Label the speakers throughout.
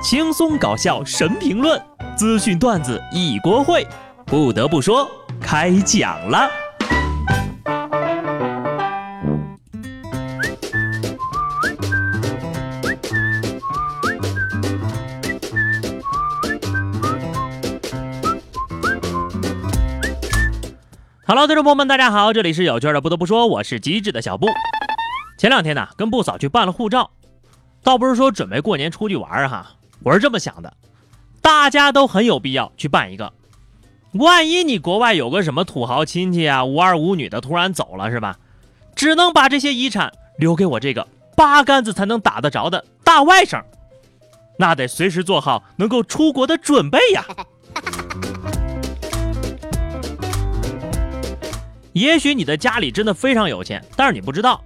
Speaker 1: 轻松搞笑神评论，资讯段子一锅烩。不得不说，开讲了。Hello，听众朋友们，大家好，这里是有趣的。不得不说，我是机智的小布。前两天呢，跟布嫂去办了护照，倒不是说准备过年出去玩哈，我是这么想的，大家都很有必要去办一个。万一你国外有个什么土豪亲戚啊，无儿无女的突然走了是吧？只能把这些遗产留给我这个八竿子才能打得着的大外甥，那得随时做好能够出国的准备呀。也许你的家里真的非常有钱，但是你不知道。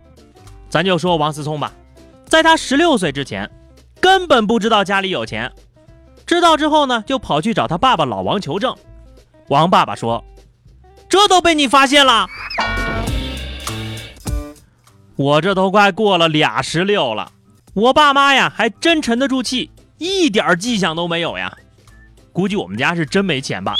Speaker 1: 咱就说王思聪吧，在他十六岁之前，根本不知道家里有钱。知道之后呢，就跑去找他爸爸老王求证。王爸爸说：“这都被你发现了，我这都快过了俩十六了，我爸妈呀还真沉得住气，一点迹象都没有呀。估计我们家是真没钱吧。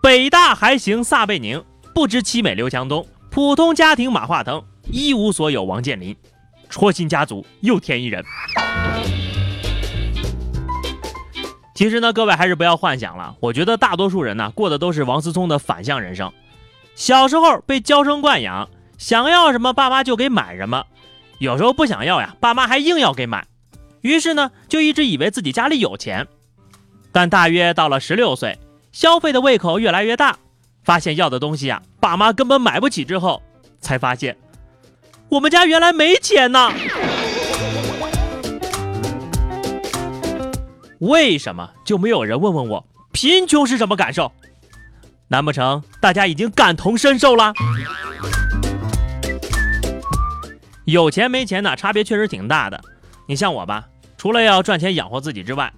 Speaker 1: 北大还行，撒贝宁。”不知凄美刘强东，普通家庭马化腾，一无所有王健林，戳心家族又添一人。其实呢，各位还是不要幻想了。我觉得大多数人呢，过的都是王思聪的反向人生。小时候被娇生惯养，想要什么爸妈就给买什么，有时候不想要呀，爸妈还硬要给买。于是呢，就一直以为自己家里有钱。但大约到了十六岁，消费的胃口越来越大。发现要的东西啊，爸妈根本买不起之后，才发现我们家原来没钱呢。为什么就没有人问问我贫穷是什么感受？难不成大家已经感同身受了？有钱没钱呢，差别确实挺大的。你像我吧，除了要赚钱养活自己之外，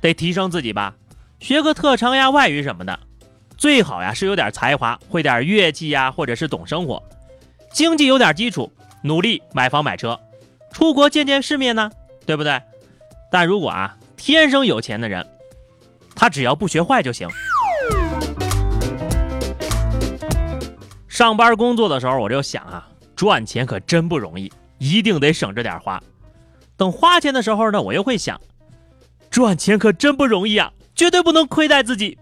Speaker 1: 得提升自己吧，学个特长呀、外语什么的。最好呀是有点才华，会点乐器呀，或者是懂生活，经济有点基础，努力买房买车，出国见见世面呢，对不对？但如果啊天生有钱的人，他只要不学坏就行。上班工作的时候我就想啊，赚钱可真不容易，一定得省着点花。等花钱的时候呢，我又会想，赚钱可真不容易啊，绝对不能亏待自己。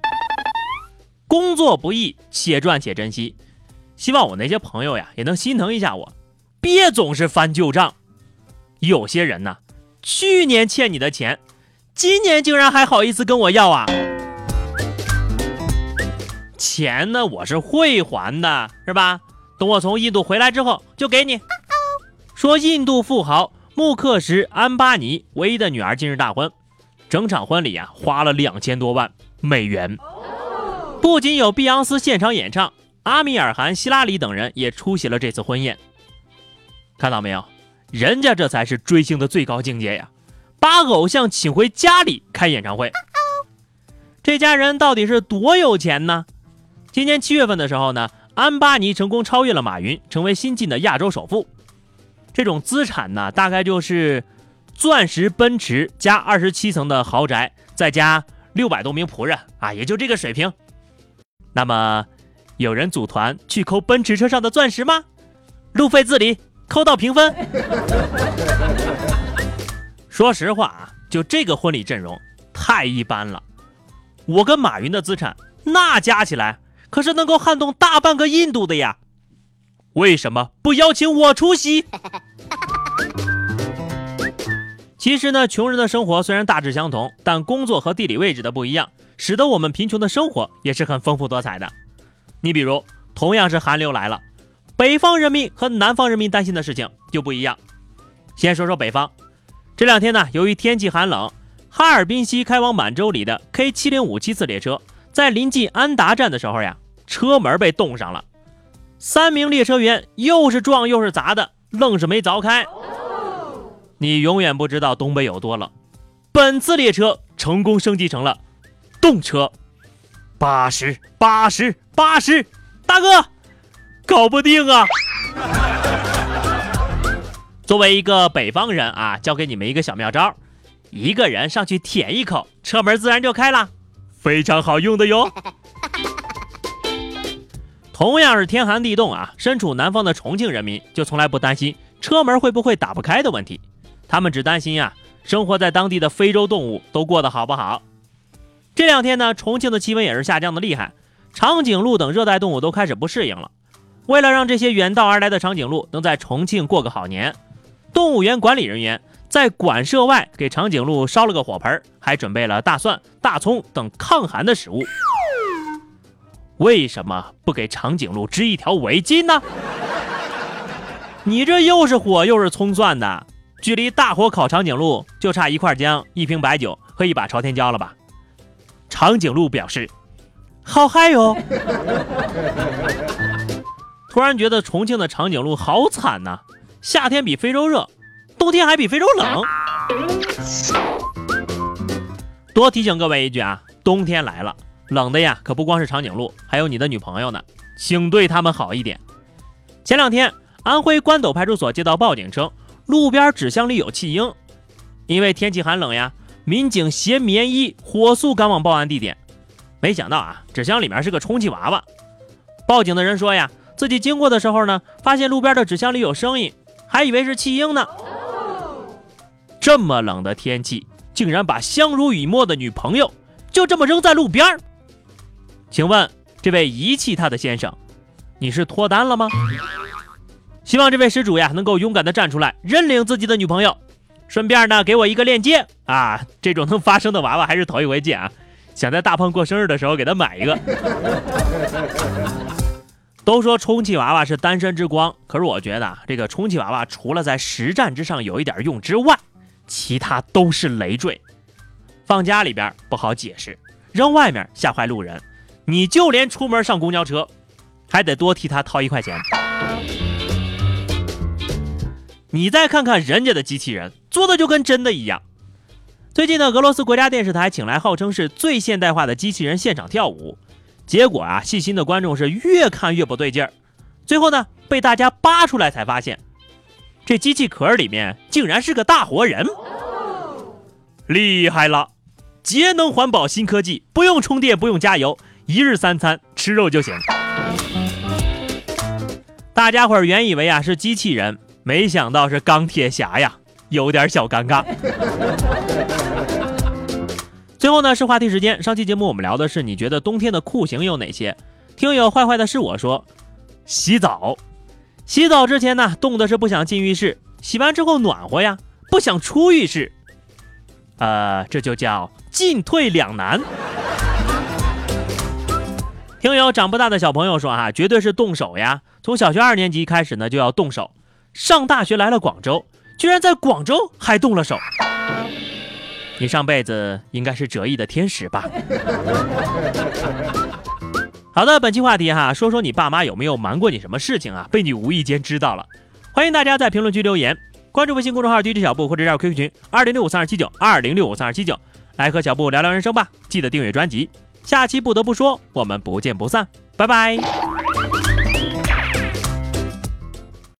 Speaker 1: 工作不易，且赚且珍惜。希望我那些朋友呀，也能心疼一下我，别总是翻旧账。有些人呢，去年欠你的钱，今年竟然还好意思跟我要啊！钱呢，我是会还的，是吧？等我从印度回来之后就给你。说印度富豪穆克什·安巴尼唯一的女儿今日大婚，整场婚礼啊花了两千多万美元。不仅有碧昂斯现场演唱，阿米尔汗、希拉里等人也出席了这次婚宴。看到没有，人家这才是追星的最高境界呀！把偶像请回家里开演唱会，这家人到底是多有钱呢？今年七月份的时候呢，安巴尼成功超越了马云，成为新晋的亚洲首富。这种资产呢，大概就是钻石奔驰加二十七层的豪宅，再加六百多名仆人啊，也就这个水平。那么，有人组团去抠奔驰车上的钻石吗？路费自理，扣到评分。说实话啊，就这个婚礼阵容太一般了。我跟马云的资产那加起来可是能够撼动大半个印度的呀。为什么不邀请我出席？其实呢，穷人的生活虽然大致相同，但工作和地理位置的不一样。使得我们贫穷的生活也是很丰富多彩的。你比如，同样是寒流来了，北方人民和南方人民担心的事情就不一样。先说说北方，这两天呢，由于天气寒冷，哈尔滨西开往满洲里的 K 七零五七次列车在临近安达站的时候呀，车门被冻上了，三名列车员又是撞又是砸的，愣是没凿开。你永远不知道东北有多冷。本次列车成功升级成了。动车，八十八十八十，大哥，搞不定啊！作为一个北方人啊，教给你们一个小妙招：一个人上去舔一口，车门自然就开了，非常好用的哟。同样是天寒地冻啊，身处南方的重庆人民就从来不担心车门会不会打不开的问题，他们只担心呀，生活在当地的非洲动物都过得好不好。这两天呢，重庆的气温也是下降的厉害，长颈鹿等热带动物都开始不适应了。为了让这些远道而来的长颈鹿能在重庆过个好年，动物园管理人员在馆舍外给长颈鹿烧了个火盆，还准备了大蒜、大葱等抗寒的食物。为什么不给长颈鹿织一条围巾呢？你这又是火又是葱蒜的，距离大火烤长颈鹿就差一块姜、一瓶白酒和一把朝天椒了吧？长颈鹿表示：“好嗨哟！”突然觉得重庆的长颈鹿好惨呐，夏天比非洲热，冬天还比非洲冷。多提醒各位一句啊，冬天来了。冷的呀，可不光是长颈鹿，还有你的女朋友呢，请对他们好一点。前两天，安徽官斗派出所接到报警称，路边纸箱里有弃婴。因为天气寒冷呀，民警携棉衣火速赶往报案地点。没想到啊，纸箱里面是个充气娃娃。报警的人说呀，自己经过的时候呢，发现路边的纸箱里有声音，还以为是弃婴呢。这么冷的天气，竟然把相濡以沫的女朋友就这么扔在路边儿。请问这位遗弃他的先生，你是脱单了吗？希望这位施主呀能够勇敢的站出来认领自己的女朋友，顺便呢给我一个链接啊！这种能发声的娃娃还是头一回见啊！想在大胖过生日的时候给他买一个。都说充气娃娃是单身之光，可是我觉得这个充气娃娃除了在实战之上有一点用之外，其他都是累赘。放家里边不好解释，扔外面吓坏路人。你就连出门上公交车，还得多替他掏一块钱。你再看看人家的机器人，做的就跟真的一样。最近呢，俄罗斯国家电视台请来号称是最现代化的机器人现场跳舞，结果啊，细心的观众是越看越不对劲儿。最后呢，被大家扒出来才发现，这机器壳里面竟然是个大活人，厉害了！节能环保新科技，不用充电，不用加油。一日三餐吃肉就行。大家伙儿原以为啊是机器人，没想到是钢铁侠呀，有点小尴尬。最后呢是话题时间，上期节目我们聊的是你觉得冬天的酷刑有哪些？听友坏坏的是我说，洗澡，洗澡之前呢冻的是不想进浴室，洗完之后暖和呀，不想出浴室。呃，这就叫进退两难。听友长不大的小朋友说啊，绝对是动手呀！从小学二年级开始呢，就要动手。上大学来了广州，居然在广州还动了手。你上辈子应该是折翼的天使吧？好的，本期话题哈，说说你爸妈有没有瞒过你什么事情啊？被你无意间知道了。欢迎大家在评论区留言，关注微信公众号 DJ 小布或者加入 QQ 群二零六五三二七九二零六五三二七九，来和小布聊聊人生吧。记得订阅专辑。下期不得不说，我们不见不散，拜拜。